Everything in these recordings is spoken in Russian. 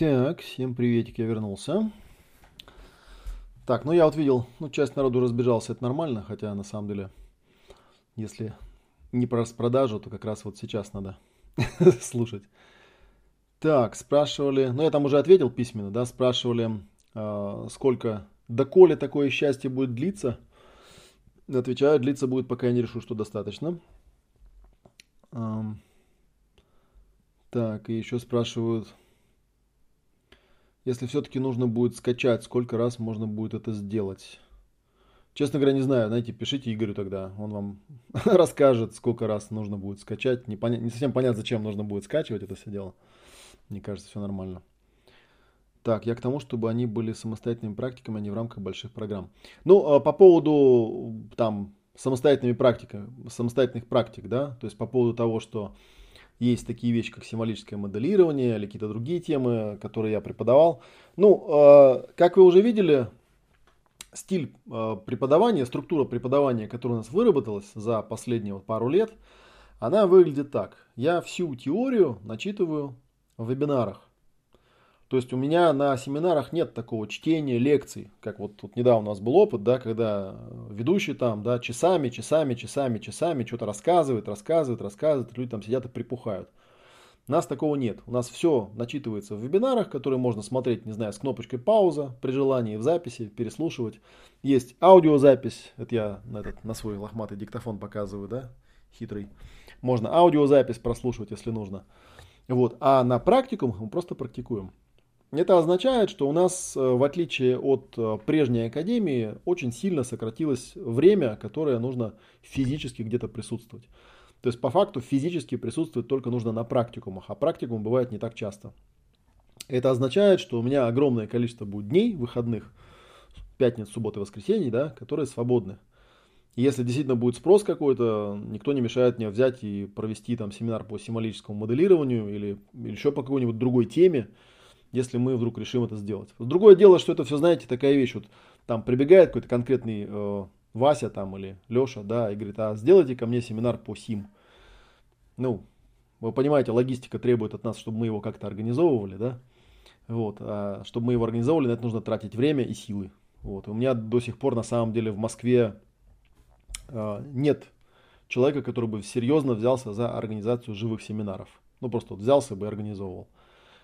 Так, всем приветик, я вернулся. Так, ну я вот видел, ну часть народу разбежался, это нормально, хотя на самом деле, если не про распродажу, то как раз вот сейчас надо слушать. Так, спрашивали, ну я там уже ответил письменно, да, спрашивали, э, сколько, доколе такое счастье будет длиться. Отвечаю, длиться будет, пока я не решу, что достаточно. Так, и еще спрашивают, если все-таки нужно будет скачать, сколько раз можно будет это сделать? Честно говоря, не знаю. Знаете, пишите Игорю тогда. Он вам расскажет, сколько раз нужно будет скачать. Не, поня... не совсем понятно, зачем нужно будет скачивать это все дело. Мне кажется, все нормально. Так, я к тому, чтобы они были самостоятельными практиками, а не в рамках больших программ. Ну, а по поводу там самостоятельными практиками, самостоятельных практик, да, то есть по поводу того, что есть такие вещи, как символическое моделирование или какие-то другие темы, которые я преподавал. Ну, э, как вы уже видели, стиль э, преподавания, структура преподавания, которая у нас выработалась за последние вот пару лет, она выглядит так. Я всю теорию начитываю в вебинарах. То есть у меня на семинарах нет такого чтения лекций, как вот тут недавно у нас был опыт, да, когда ведущий там, да, часами, часами, часами, часами что-то рассказывает, рассказывает, рассказывает, люди там сидят и припухают. У нас такого нет. У нас все начитывается в вебинарах, которые можно смотреть, не знаю, с кнопочкой пауза при желании в записи, переслушивать. Есть аудиозапись, это я на, этот, на свой лохматый диктофон показываю, да, хитрый. Можно аудиозапись прослушивать, если нужно. Вот. А на практикум мы просто практикуем. Это означает, что у нас, э, в отличие от э, прежней академии, очень сильно сократилось время, которое нужно физически где-то присутствовать. То есть по факту физически присутствовать только нужно на практикумах, а практикум бывает не так часто. Это означает, что у меня огромное количество будет дней выходных, пятниц, субботы, воскресенье, да, которые свободны. Если действительно будет спрос какой-то, никто не мешает мне взять и провести там семинар по символическому моделированию или, или еще по какой-нибудь другой теме, если мы вдруг решим это сделать. Другое дело, что это все, знаете, такая вещь, вот там прибегает какой-то конкретный э, Вася там или Леша, да, и говорит, а сделайте ко мне семинар по СИМ. Ну, вы понимаете, логистика требует от нас, чтобы мы его как-то организовывали, да, вот, а чтобы мы его организовывали, на это нужно тратить время и силы. Вот. У меня до сих пор на самом деле в Москве э, нет человека, который бы серьезно взялся за организацию живых семинаров. Ну, просто вот взялся бы и организовывал.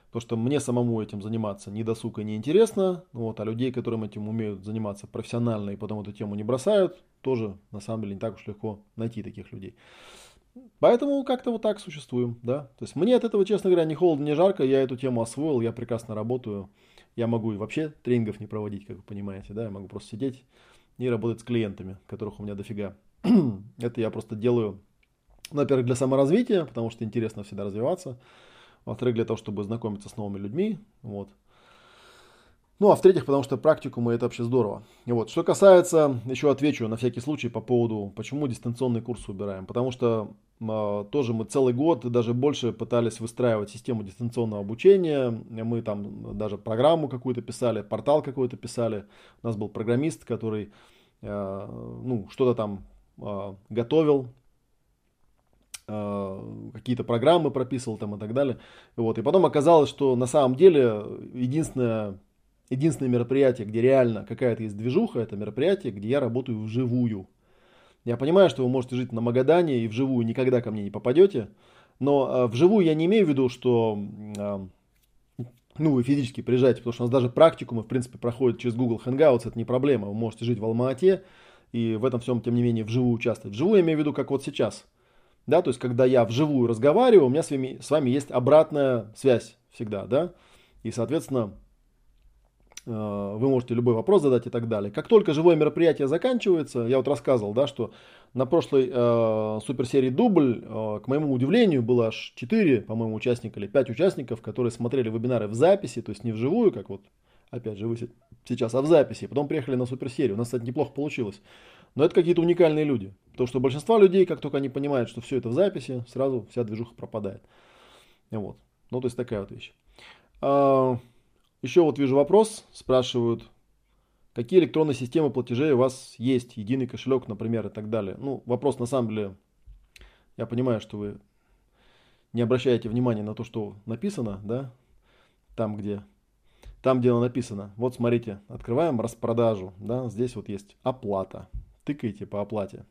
Потому что мне самому этим заниматься не досуг и не интересно. Вот, а людей, которым этим умеют заниматься профессионально и потом эту тему не бросают, тоже на самом деле не так уж легко найти таких людей. Поэтому как-то вот так существуем, да. То есть мне от этого, честно говоря, не холодно, не жарко, я эту тему освоил, я прекрасно работаю. Я могу и вообще тренингов не проводить, как вы понимаете, да, я могу просто сидеть и работать с клиентами, которых у меня дофига. Это я просто делаю, ну, во-первых, для саморазвития, потому что интересно всегда развиваться во-вторых, для того, чтобы знакомиться с новыми людьми, вот. Ну, а в-третьих, потому что практикумы это вообще здорово. И вот, что касается, еще отвечу на всякий случай по поводу, почему дистанционный курс выбираем. Потому что э, тоже мы целый год и даже больше пытались выстраивать систему дистанционного обучения. Мы там даже программу какую-то писали, портал какой-то писали. У нас был программист, который э, ну, что-то там э, готовил, какие-то программы прописывал там и так далее. Вот. И потом оказалось, что на самом деле единственное, единственное мероприятие, где реально какая-то есть движуха, это мероприятие, где я работаю вживую. Я понимаю, что вы можете жить на Магадане и вживую никогда ко мне не попадете, но э, вживую я не имею в виду, что э, ну, вы физически приезжаете, потому что у нас даже практикумы, в принципе, проходят через Google Hangouts, это не проблема. Вы можете жить в Алма-Ате и в этом всем, тем не менее, вживую участвовать. Вживую я имею в виду, как вот сейчас – да, то есть когда я вживую разговариваю, у меня с вами, с вами есть обратная связь всегда, да, и, соответственно, э, вы можете любой вопрос задать и так далее. Как только живое мероприятие заканчивается, я вот рассказывал, да, что на прошлой э, суперсерии «Дубль», э, к моему удивлению, было аж 4, по-моему, участника или 5 участников, которые смотрели вебинары в записи, то есть не вживую, как вот, опять же, вы сейчас, а в записи. Потом приехали на суперсерию. У нас, кстати, неплохо получилось. Но это какие-то уникальные люди. Потому что большинство людей, как только они понимают, что все это в записи, сразу вся движуха пропадает. Вот. Ну, то есть такая вот вещь. А, еще вот вижу вопрос, спрашивают, какие электронные системы платежей у вас есть, единый кошелек, например, и так далее. Ну, вопрос на самом деле, я понимаю, что вы не обращаете внимания на то, что написано, да, там, где, там, где оно написано. Вот смотрите, открываем распродажу, да, здесь вот есть оплата. Тыкаете по оплате.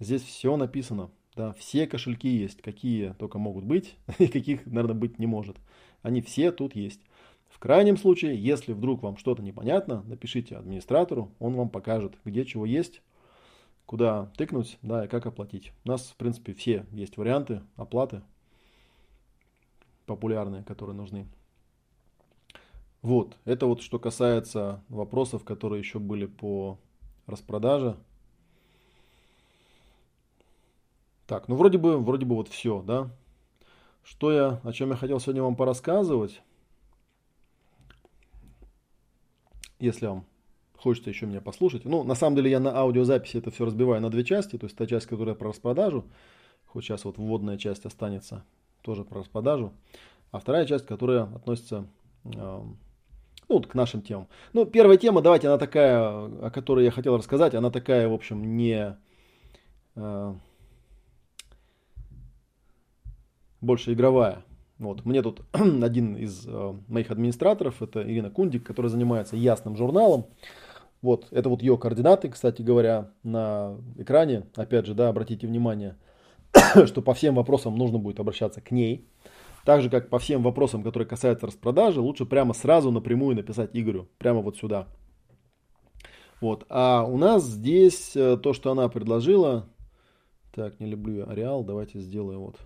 Здесь все написано, да, все кошельки есть, какие только могут быть и каких, наверное, быть не может. Они все тут есть. В крайнем случае, если вдруг вам что-то непонятно, напишите администратору, он вам покажет, где чего есть, куда тыкнуть, да, и как оплатить. У нас, в принципе, все есть варианты оплаты популярные, которые нужны. Вот, это вот что касается вопросов, которые еще были по распродаже. Так, ну вроде бы, вроде бы вот все, да. Что я, о чем я хотел сегодня вам порассказывать. Если вам хочется еще меня послушать. Ну, на самом деле я на аудиозаписи это все разбиваю на две части. То есть та часть, которая про распродажу, хоть сейчас вот вводная часть останется тоже про распродажу. А вторая часть, которая относится э, ну, к нашим темам. Ну, первая тема, давайте, она такая, о которой я хотел рассказать, она такая, в общем, не... Э, больше игровая. Вот. Мне тут один из э, моих администраторов, это Ирина Кундик, которая занимается ясным журналом. Вот, это вот ее координаты, кстати говоря, на экране. Опять же, да, обратите внимание, что по всем вопросам нужно будет обращаться к ней. Так же, как по всем вопросам, которые касаются распродажи, лучше прямо сразу напрямую написать Игорю, прямо вот сюда. Вот, а у нас здесь э, то, что она предложила. Так, не люблю я Ареал, давайте сделаем вот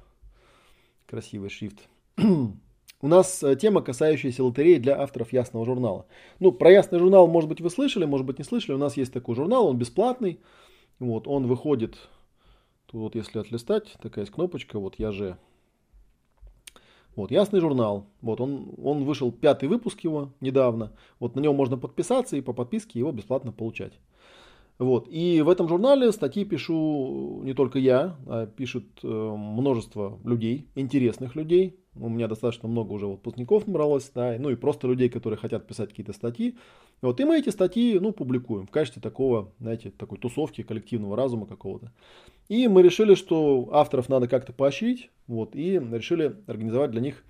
красивый шрифт. У нас э, тема, касающаяся лотереи для авторов Ясного журнала. Ну, про Ясный журнал, может быть, вы слышали, может быть, не слышали. У нас есть такой журнал, он бесплатный. Вот, он выходит, тут вот если отлистать, такая есть кнопочка, вот я же. Вот, Ясный журнал. Вот, он, он вышел пятый выпуск его недавно. Вот на него можно подписаться и по подписке его бесплатно получать. Вот. И в этом журнале статьи пишу не только я, а пишут э, множество людей, интересных людей. У меня достаточно много уже выпускников набралось, да, ну и просто людей, которые хотят писать какие-то статьи. Вот, и мы эти статьи, ну, публикуем в качестве такого, знаете, такой тусовки коллективного разума какого-то. И мы решили, что авторов надо как-то поощрить, вот, и решили организовать для них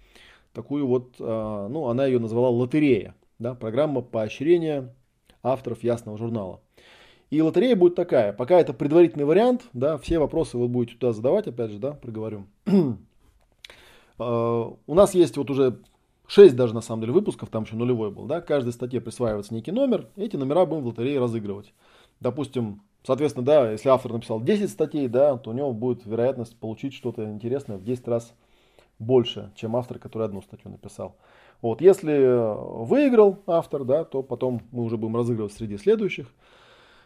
такую вот, а, ну, она ее назвала лотерея, да, программа поощрения авторов Ясного журнала. И лотерея будет такая. Пока это предварительный вариант, да, все вопросы вы будете туда задавать, опять же, да, проговорю. А, у нас есть вот уже 6 даже на самом деле выпусков, там еще нулевой был, да, каждой статье присваивается некий номер, эти номера будем в лотерее разыгрывать. Допустим, соответственно, да, если автор написал 10 статей, да, то у него будет вероятность получить что-то интересное в 10 раз больше, чем автор, который одну статью написал. Вот, если выиграл автор, да, то потом мы уже будем разыгрывать среди следующих.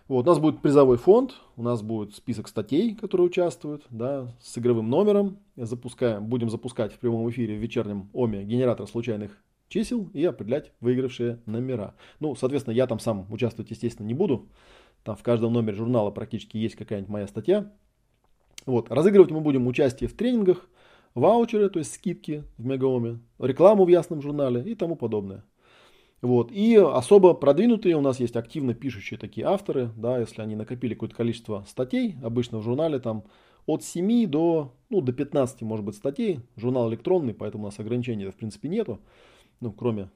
Вот, у нас будет призовой фонд, у нас будет список статей, которые участвуют, да, с игровым номером. Запускаем, будем запускать в прямом эфире в вечернем ОМЕ генератор случайных чисел и определять выигравшие номера. Ну, соответственно, я там сам участвовать, естественно, не буду. Там в каждом номере журнала практически есть какая-нибудь моя статья. Вот, разыгрывать мы будем участие в тренингах, ваучеры, то есть скидки в Мегаоме, рекламу в Ясном журнале и тому подобное. Вот. И особо продвинутые у нас есть активно пишущие такие авторы, да, если они накопили какое-то количество статей, обычно в журнале там от 7 до, ну, до 15, может быть, статей. Журнал электронный, поэтому у нас ограничений в принципе нету, ну, кроме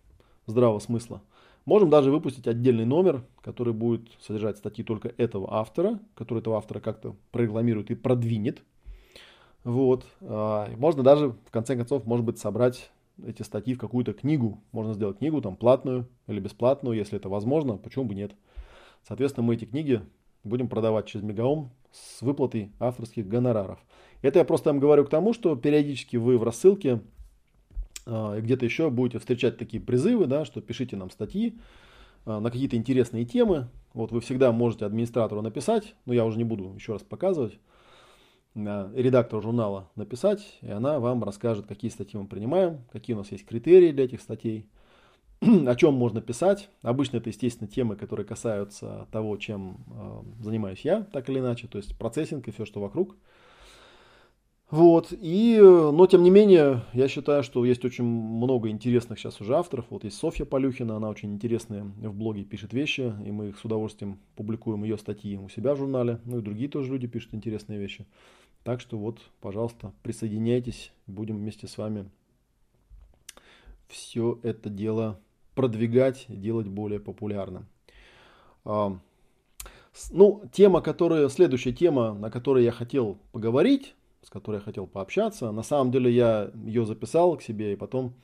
здравого смысла. Можем даже выпустить отдельный номер, который будет содержать статьи только этого автора, который этого автора как-то прорекламирует и продвинет. Вот. А, можно даже, в конце концов, может быть, собрать эти статьи в какую-то книгу. Можно сделать книгу там платную или бесплатную, если это возможно, почему бы нет. Соответственно, мы эти книги будем продавать через Мегаом с выплатой авторских гонораров. Это я просто вам говорю к тому, что периодически вы в рассылке э, где-то еще будете встречать такие призывы, да, что пишите нам статьи э, на какие-то интересные темы. Вот вы всегда можете администратору написать, но я уже не буду еще раз показывать редактору журнала написать, и она вам расскажет, какие статьи мы принимаем, какие у нас есть критерии для этих статей, о чем можно писать. Обычно это, естественно, темы, которые касаются того, чем э, занимаюсь я, так или иначе, то есть процессинг и все, что вокруг. Вот, и, но тем не менее, я считаю, что есть очень много интересных сейчас уже авторов. Вот есть Софья Полюхина, она очень интересная в блоге пишет вещи, и мы их с удовольствием публикуем ее статьи у себя в журнале. Ну и другие тоже люди пишут интересные вещи. Так что вот, пожалуйста, присоединяйтесь, будем вместе с вами все это дело продвигать, делать более популярным. А, ну, тема, которая, следующая тема, на которой я хотел поговорить, с которой я хотел пообщаться, на самом деле я ее записал к себе, и потом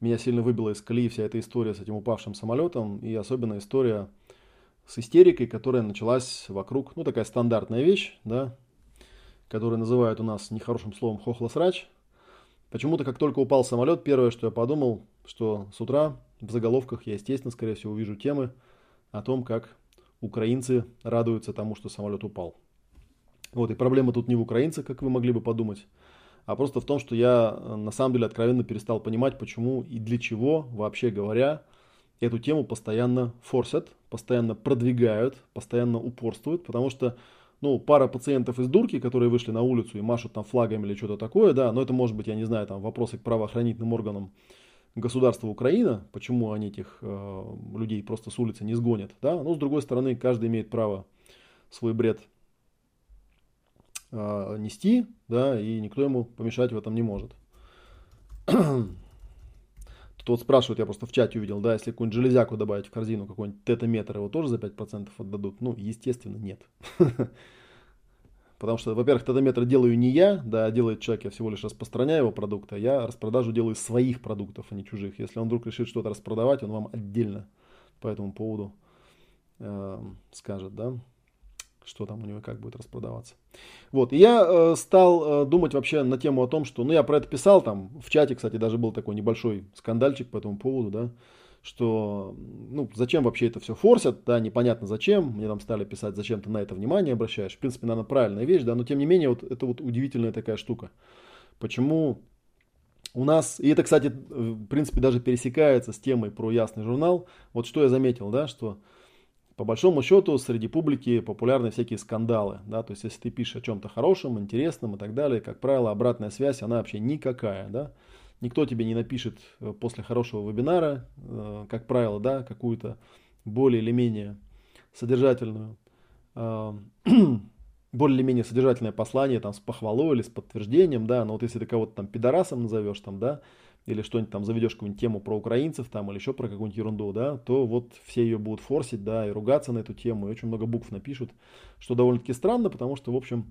меня сильно выбила из колеи вся эта история с этим упавшим самолетом, и особенно история с истерикой, которая началась вокруг, ну, такая стандартная вещь, да, которую называют у нас нехорошим словом хохлосрач. Почему-то, как только упал самолет, первое, что я подумал, что с утра в заголовках я, естественно, скорее всего, увижу темы о том, как украинцы радуются тому, что самолет упал. Вот, и проблема тут не в украинцах, как вы могли бы подумать, а просто в том, что я на самом деле откровенно перестал понимать, почему и для чего, вообще говоря, эту тему постоянно форсят, постоянно продвигают, постоянно упорствуют, потому что ну, пара пациентов из дурки, которые вышли на улицу и машут там флагами или что-то такое, да, но это может быть, я не знаю, там вопросы к правоохранительным органам государства Украина, почему они этих э, людей просто с улицы не сгонят, да, но с другой стороны, каждый имеет право свой бред э, нести, да, и никто ему помешать в этом не может. Тут вот спрашивают, я просто в чате увидел, да, если какую-нибудь железяку добавить в корзину, какой-нибудь тетометр, его тоже за 5% отдадут? Ну, естественно, нет. Потому что, во-первых, тетометр делаю не я, да, делает человек, я всего лишь распространяю его продукты, а я распродажу делаю своих продуктов, а не чужих. Если он вдруг решит что-то распродавать, он вам отдельно по этому поводу э, скажет, да что там у него как будет распродаваться. Вот, и я э, стал э, думать вообще на тему о том, что, ну, я про это писал там, в чате, кстати, даже был такой небольшой скандальчик по этому поводу, да, что, ну, зачем вообще это все форсят, да, непонятно зачем, мне там стали писать, зачем ты на это внимание обращаешь, в принципе, наверное, правильная вещь, да, но тем не менее, вот это вот удивительная такая штука. Почему у нас, и это, кстати, в принципе, даже пересекается с темой про ясный журнал, вот что я заметил, да, что по большому счету среди публики популярны всякие скандалы. Да? То есть, если ты пишешь о чем-то хорошем, интересном и так далее, как правило, обратная связь, она вообще никакая. Да? Никто тебе не напишет э, после хорошего вебинара, э, как правило, да, какую-то более или менее содержательную, э, более или менее содержательное послание там с похвалой или с подтверждением, да, но вот если ты кого-то там пидорасом назовешь там, да, или что-нибудь там заведешь какую-нибудь тему про украинцев там или еще про какую-нибудь ерунду, да, то вот все ее будут форсить, да, и ругаться на эту тему, и очень много букв напишут, что довольно-таки странно, потому что, в общем,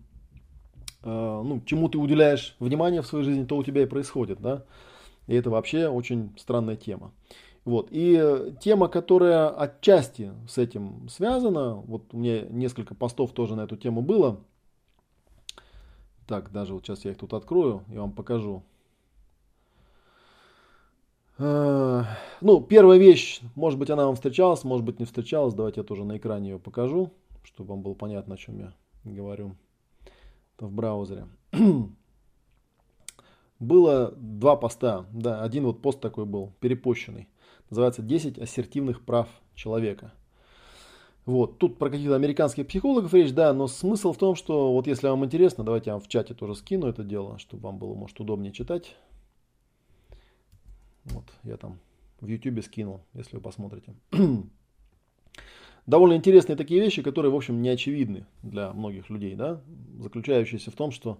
э, ну, чему ты уделяешь внимание в своей жизни, то у тебя и происходит, да, и это вообще очень странная тема. Вот. И тема, которая отчасти с этим связана, вот у меня несколько постов тоже на эту тему было. Так, даже вот сейчас я их тут открою и вам покажу. Э, ну, первая вещь, может быть, она вам встречалась, может быть, не встречалась. Давайте я тоже на экране ее покажу, чтобы вам было понятно, о чем я говорю Это в браузере. Было два поста, да, один вот пост такой был, перепощенный. Называется «10 ассертивных прав человека». Вот, тут про каких-то американских психологов речь, да, но смысл в том, что вот если вам интересно, давайте я вам в чате тоже скину это дело, чтобы вам было, может, удобнее читать. Вот, я там в YouTube скинул, если вы посмотрите. Довольно интересные такие вещи, которые, в общем, не очевидны для многих людей, да, заключающиеся в том, что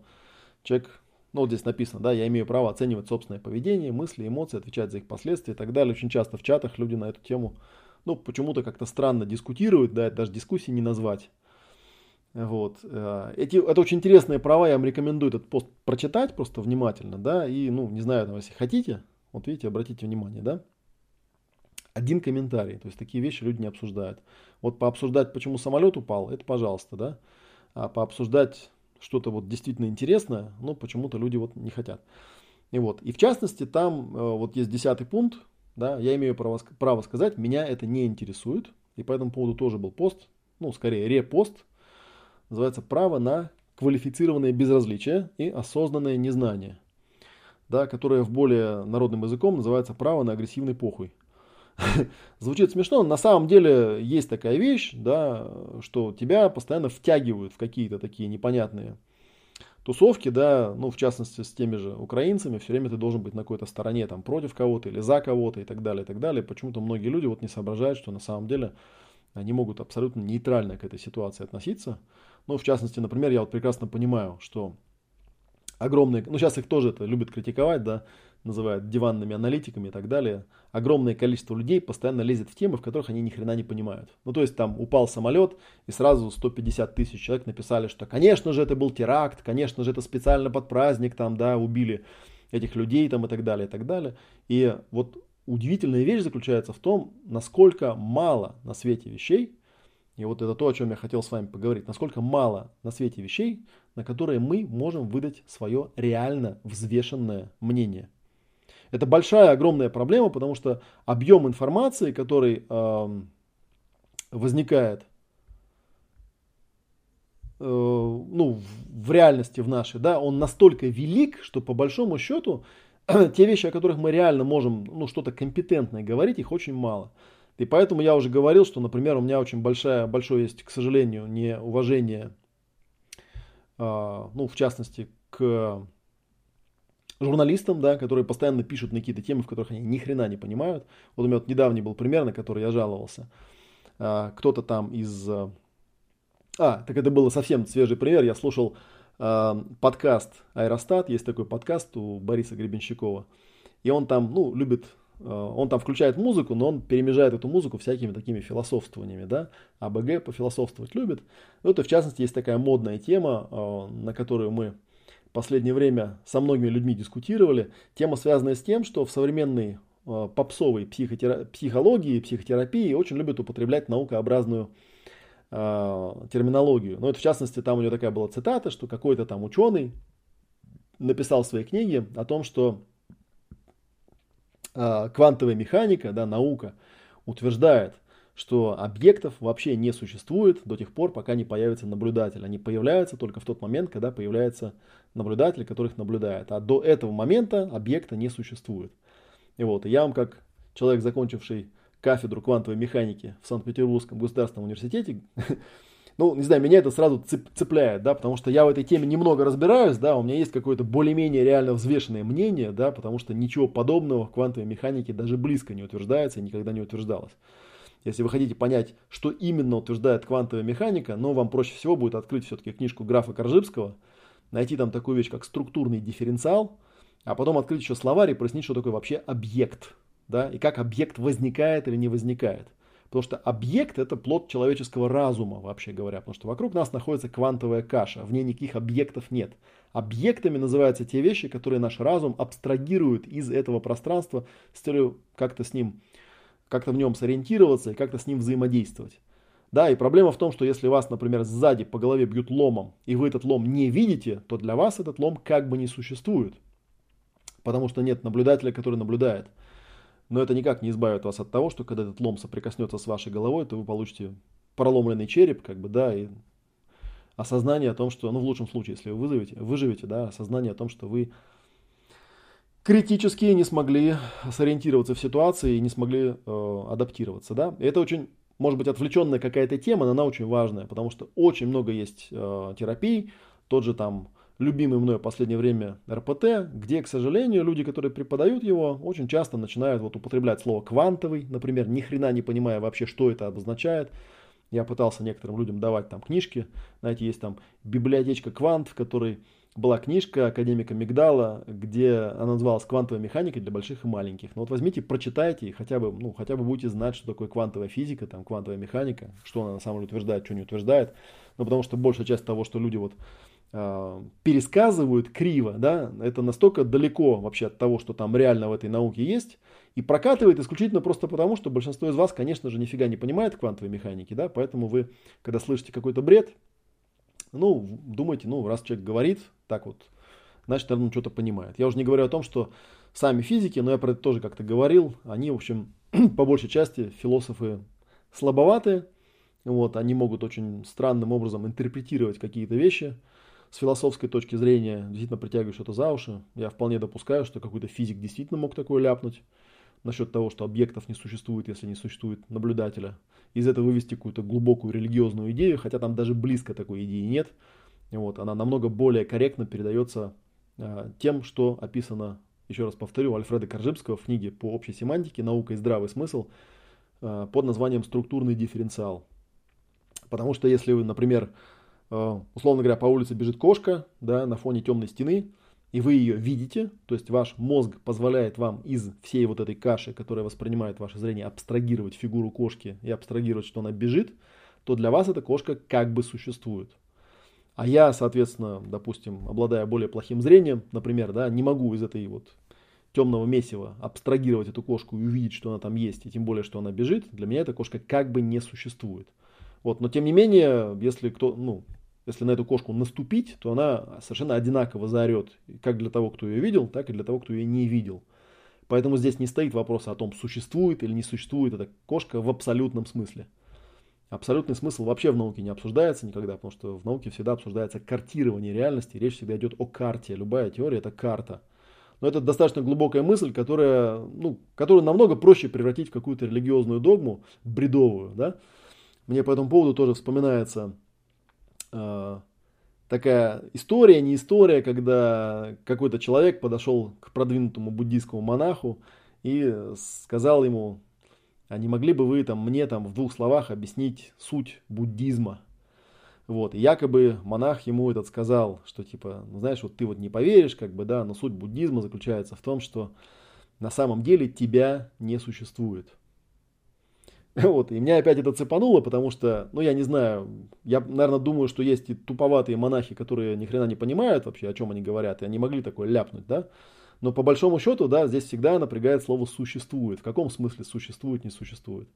человек, ну вот здесь написано, да, я имею право оценивать собственное поведение, мысли, эмоции, отвечать за их последствия и так далее. Очень часто в чатах люди на эту тему, ну, почему-то как-то странно дискутируют, да, это даже дискуссии не назвать. Вот. Э, эти, это очень интересные права, я вам рекомендую этот пост прочитать просто внимательно, да, и, ну, не знаю, если хотите, вот видите, обратите внимание, да? Один комментарий. То есть такие вещи люди не обсуждают. Вот пообсуждать, почему самолет упал, это пожалуйста, да? А пообсуждать что-то вот действительно интересное, ну, почему-то люди вот не хотят. И вот, и в частности, там э, вот есть десятый пункт, да, я имею право, право сказать, меня это не интересует, и по этому поводу тоже был пост, ну, скорее репост, называется «Право на квалифицированное безразличие и осознанное незнание» да, которое в более народным языком называется право на агрессивный похуй. Звучит смешно, но на самом деле есть такая вещь, да, что тебя постоянно втягивают в какие-то такие непонятные тусовки, да, ну, в частности, с теми же украинцами, все время ты должен быть на какой-то стороне, там, против кого-то или за кого-то и так далее, и так далее. Почему-то многие люди вот не соображают, что на самом деле они могут абсолютно нейтрально к этой ситуации относиться. Ну, в частности, например, я вот прекрасно понимаю, что огромные, ну сейчас их тоже это любят критиковать, да, называют диванными аналитиками и так далее, огромное количество людей постоянно лезет в темы, в которых они ни хрена не понимают. Ну, то есть там упал самолет, и сразу 150 тысяч человек написали, что, конечно же, это был теракт, конечно же, это специально под праздник, там, да, убили этих людей, там, и так далее, и так далее. И вот удивительная вещь заключается в том, насколько мало на свете вещей, и вот это то, о чем я хотел с вами поговорить, насколько мало на свете вещей, на которые мы можем выдать свое реально взвешенное мнение. Это большая, огромная проблема, потому что объем информации, который э, возникает э, ну, в реальности в нашей, да, он настолько велик, что по большому счету те вещи, о которых мы реально можем ну, что-то компетентное говорить, их очень мало. И поэтому я уже говорил, что, например, у меня очень большая, большое есть, к сожалению, неуважение, ну, в частности, к журналистам, да, которые постоянно пишут на какие-то темы, в которых они ни хрена не понимают. Вот у меня вот недавний был пример, на который я жаловался. А, кто-то там из... А, а, так это был совсем свежий пример. Я слушал а, подкаст Аэростат, есть такой подкаст у Бориса Гребенщикова. И он там, ну, любит он там включает музыку, но он перемежает эту музыку всякими такими философствованиями, да, АБГ пофилософствовать любит. Вот и в частности есть такая модная тема, на которую мы последнее время со многими людьми дискутировали. Тема, связанная с тем, что в современной э, попсовой психотера... психологии, психотерапии очень любят употреблять наукообразную э, терминологию. Но ну, это в частности, там у него такая была цитата, что какой-то там ученый написал в своей книге о том, что э, квантовая механика, да, наука, утверждает, что объектов вообще не существует до тех пор, пока не появится наблюдатель. Они появляются только в тот момент, когда появляется наблюдатель, который их наблюдает. А до этого момента объекта не существует. И вот, я вам как человек, закончивший кафедру квантовой механики в Санкт-Петербургском государственном университете, ну, не знаю, меня это сразу цепляет, да, потому что я в этой теме немного разбираюсь, да, у меня есть какое-то более-менее реально взвешенное мнение, да, потому что ничего подобного в квантовой механике даже близко не утверждается и никогда не утверждалось. Если вы хотите понять, что именно утверждает квантовая механика, но вам проще всего будет открыть все-таки книжку графа Коржибского, найти там такую вещь, как структурный дифференциал, а потом открыть еще словарь и прояснить, что такое вообще объект, да, и как объект возникает или не возникает. Потому что объект это плод человеческого разума, вообще говоря, потому что вокруг нас находится квантовая каша, в ней никаких объектов нет. Объектами называются те вещи, которые наш разум абстрагирует из этого пространства с целью как-то с ним как-то в нем сориентироваться и как-то с ним взаимодействовать. Да, и проблема в том, что если вас, например, сзади по голове бьют ломом, и вы этот лом не видите, то для вас этот лом как бы не существует. Потому что нет наблюдателя, который наблюдает. Но это никак не избавит вас от того, что когда этот лом соприкоснется с вашей головой, то вы получите проломленный череп, как бы, да, и осознание о том, что, ну, в лучшем случае, если вы вызовете, выживете, да, осознание о том, что вы критически не смогли сориентироваться в ситуации и не смогли э, адаптироваться. Да? И это очень, может быть, отвлеченная какая-то тема, но она очень важная, потому что очень много есть э, терапий, тот же там любимый мной в последнее время РПТ, где, к сожалению, люди, которые преподают его, очень часто начинают вот употреблять слово квантовый, например, ни хрена не понимая вообще, что это обозначает. Я пытался некоторым людям давать там книжки, знаете, есть там библиотечка квант, в которой была книжка академика Мигдала, где она называлась «Квантовая механика для больших и маленьких». Ну вот возьмите, прочитайте и хотя бы, ну, хотя бы будете знать, что такое квантовая физика, там, квантовая механика, что она на самом деле утверждает, что не утверждает. Ну, потому что большая часть того, что люди вот пересказывают криво, да, это настолько далеко вообще от того, что там реально в этой науке есть, и прокатывает исключительно просто потому, что большинство из вас, конечно же, нифига не понимает квантовой механики, да, поэтому вы, когда слышите какой-то бред, ну, думайте, ну, раз человек говорит так вот, значит, наверное, что-то понимает. Я уже не говорю о том, что сами физики, но я про это тоже как-то говорил, они, в общем, по большей части философы слабоватые, вот, они могут очень странным образом интерпретировать какие-то вещи с философской точки зрения, действительно притягивать что-то за уши. Я вполне допускаю, что какой-то физик действительно мог такое ляпнуть насчет того, что объектов не существует, если не существует наблюдателя. Из этого вывести какую-то глубокую религиозную идею, хотя там даже близко такой идеи нет. Вот, она намного более корректно передается э, тем, что описано, еще раз повторю, Альфреда Коржибского в книге по общей семантике «Наука и здравый смысл» э, под названием «Структурный дифференциал». Потому что если вы, например, условно говоря, по улице бежит кошка да, на фоне темной стены, и вы ее видите, то есть ваш мозг позволяет вам из всей вот этой каши, которая воспринимает ваше зрение, абстрагировать фигуру кошки и абстрагировать, что она бежит, то для вас эта кошка как бы существует. А я, соответственно, допустим, обладая более плохим зрением, например, да, не могу из этой вот темного месива абстрагировать эту кошку и увидеть, что она там есть, и тем более, что она бежит, для меня эта кошка как бы не существует. Вот, но тем не менее, если кто, ну, если на эту кошку наступить, то она совершенно одинаково заорет, как для того, кто ее видел, так и для того, кто ее не видел. Поэтому здесь не стоит вопроса о том, существует или не существует эта кошка в абсолютном смысле. Абсолютный смысл вообще в науке не обсуждается никогда, потому что в науке всегда обсуждается картирование реальности, речь всегда идет о карте. Любая теория это карта. Но это достаточно глубокая мысль, которая, ну, которую намного проще превратить в какую-то религиозную догму, бредовую. Да? Мне по этому поводу тоже вспоминается э, такая история, не история, когда какой-то человек подошел к продвинутому буддийскому монаху и сказал ему, а не могли бы вы там, мне там в двух словах объяснить суть буддизма? Вот, и якобы монах ему этот сказал, что типа, ну знаешь, вот ты вот не поверишь, как бы, да, но суть буддизма заключается в том, что на самом деле тебя не существует. Вот, и меня опять это цепануло, потому что, ну я не знаю, я, наверное, думаю, что есть и туповатые монахи, которые ни хрена не понимают вообще, о чем они говорят, и они могли такое ляпнуть, да. Но по большому счету, да, здесь всегда напрягает слово «существует». В каком смысле существует, не существует?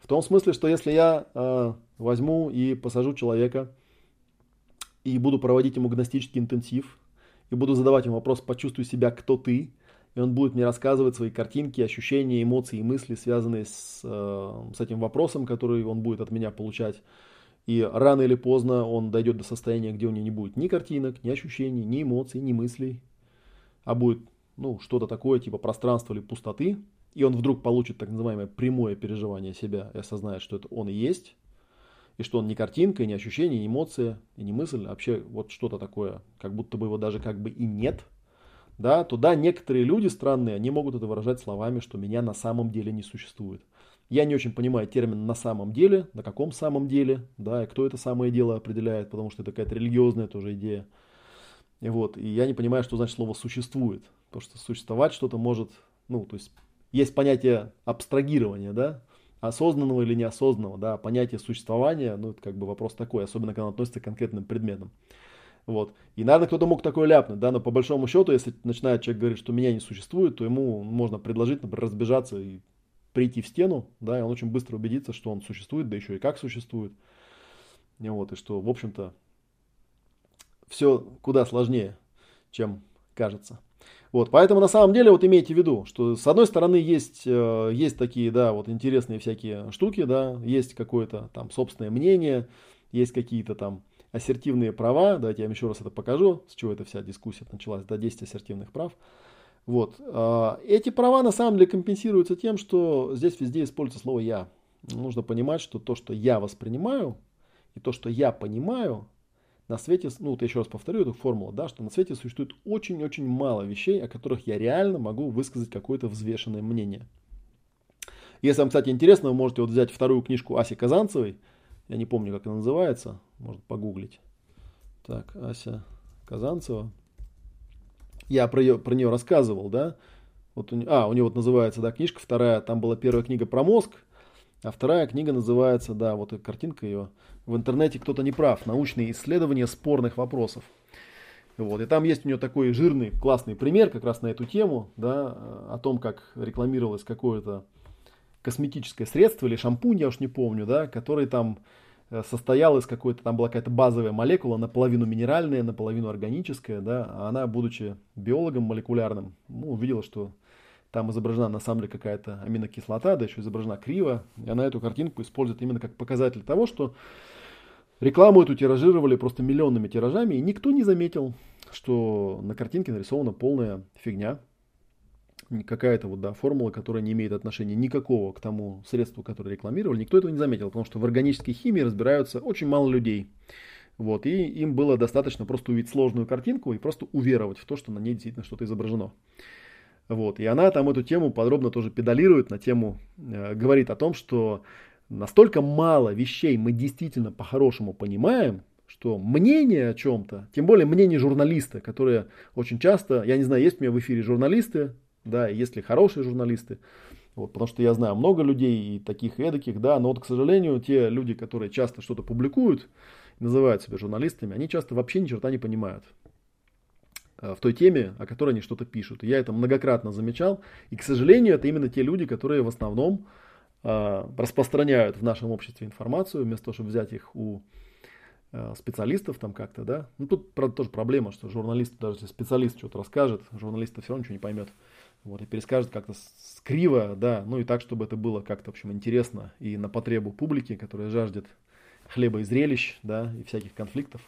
В том смысле, что если я э, возьму и посажу человека и буду проводить ему гностический интенсив, и буду задавать ему вопрос «почувствуй себя, кто ты?», и он будет мне рассказывать свои картинки, ощущения, эмоции и мысли, связанные с, э, с этим вопросом, который он будет от меня получать. И рано или поздно он дойдет до состояния, где у него не будет ни картинок, ни ощущений, ни эмоций, ни мыслей, а будет ну, что-то такое типа пространства или пустоты, и он вдруг получит так называемое прямое переживание себя и осознает, что это он и есть, и что он не картинка, и не ощущение, не эмоция, и не мысль, а вообще вот что-то такое, как будто бы его даже как бы и нет, да, то да, некоторые люди странные, они могут это выражать словами, что меня на самом деле не существует. Я не очень понимаю термин «на самом деле», на каком самом деле, да, и кто это самое дело определяет, потому что это какая-то религиозная тоже идея. И вот, и я не понимаю, что значит слово «существует», потому что существовать что-то может, ну, то есть есть понятие абстрагирования, да, осознанного или неосознанного, да, понятие существования, ну, это как бы вопрос такой, особенно когда он относится к конкретным предметам. Вот. И, наверное, кто-то мог такое ляпнуть, да, но по большому счету, если начинает человек говорить, что меня не существует, то ему можно предложить, например, разбежаться и прийти в стену, да, и он очень быстро убедится, что он существует, да еще и как существует. И вот, и что, в общем-то, все куда сложнее, чем кажется. Вот, поэтому на самом деле вот имейте в виду, что с одной стороны есть, э, есть такие, да, вот интересные всякие штуки, да, есть какое-то там собственное мнение, есть какие-то там ассертивные права, давайте я вам еще раз это покажу, с чего эта вся дискуссия началась, да, 10 ассертивных прав. Вот, э, эти права на самом деле компенсируются тем, что здесь везде используется слово «я». Нужно понимать, что то, что я воспринимаю, и то, что я понимаю, на свете, ну вот я еще раз повторю эту формулу, да, что на свете существует очень-очень мало вещей, о которых я реально могу высказать какое-то взвешенное мнение. Если вам, кстати, интересно, вы можете вот взять вторую книжку Аси Казанцевой, я не помню, как она называется, можно погуглить. Так, Ася Казанцева. Я про, ее, про нее рассказывал, да. Вот у, а, у нее вот называется, да, книжка вторая, там была первая книга про мозг, а вторая книга называется, да, вот картинка ее в интернете кто-то не прав. Научные исследования спорных вопросов. Вот. И там есть у нее такой жирный, классный пример как раз на эту тему, да, о том, как рекламировалось какое-то косметическое средство или шампунь, я уж не помню, да, который там э, состоял из какой-то, там была какая-то базовая молекула, наполовину минеральная, наполовину органическая, да, а она, будучи биологом молекулярным, ну, увидела, что там изображена на самом деле какая-то аминокислота, да еще изображена криво, и она эту картинку использует именно как показатель того, что Рекламу эту тиражировали просто миллионными тиражами, и никто не заметил, что на картинке нарисована полная фигня. Какая-то вот, да, формула, которая не имеет отношения никакого к тому средству, которое рекламировали. Никто этого не заметил, потому что в органической химии разбираются очень мало людей. Вот, и им было достаточно просто увидеть сложную картинку и просто уверовать в то, что на ней действительно что-то изображено. Вот, и она там эту тему подробно тоже педалирует, на тему, э, говорит о том, что настолько мало вещей мы действительно по-хорошему понимаем, что мнение о чем-то, тем более мнение журналиста, которые очень часто, я не знаю, есть у меня в эфире журналисты, да, есть ли хорошие журналисты, вот, потому что я знаю много людей и таких, и эдаких, да, но вот, к сожалению, те люди, которые часто что-то публикуют, называют себя журналистами, они часто вообще ни черта не понимают э, в той теме, о которой они что-то пишут. я это многократно замечал. И, к сожалению, это именно те люди, которые в основном э, распространяют в нашем обществе информацию, вместо того, чтобы взять их у э, специалистов там как-то, да. Ну, тут, правда, тоже проблема, что журналист, даже если специалист что-то расскажет, журналист все равно ничего не поймет. Вот, и перескажет как-то скриво, да, ну и так, чтобы это было как-то, в общем, интересно и на потребу публики, которая жаждет хлеба и зрелищ, да, и всяких конфликтов.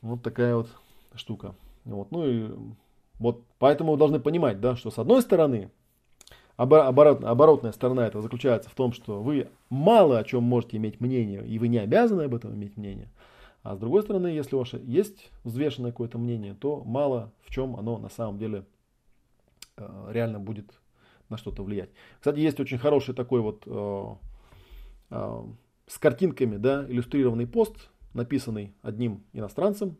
Вот такая вот штука. Вот, ну и вот поэтому вы должны понимать, да, что с одной стороны, оборот, оборотная сторона это заключается в том, что вы мало о чем можете иметь мнение, и вы не обязаны об этом иметь мнение. А с другой стороны, если у вас есть взвешенное какое-то мнение, то мало в чем оно на самом деле реально будет на что-то влиять. Кстати, есть очень хороший такой вот э, э, с картинками, да, иллюстрированный пост, написанный одним иностранцем.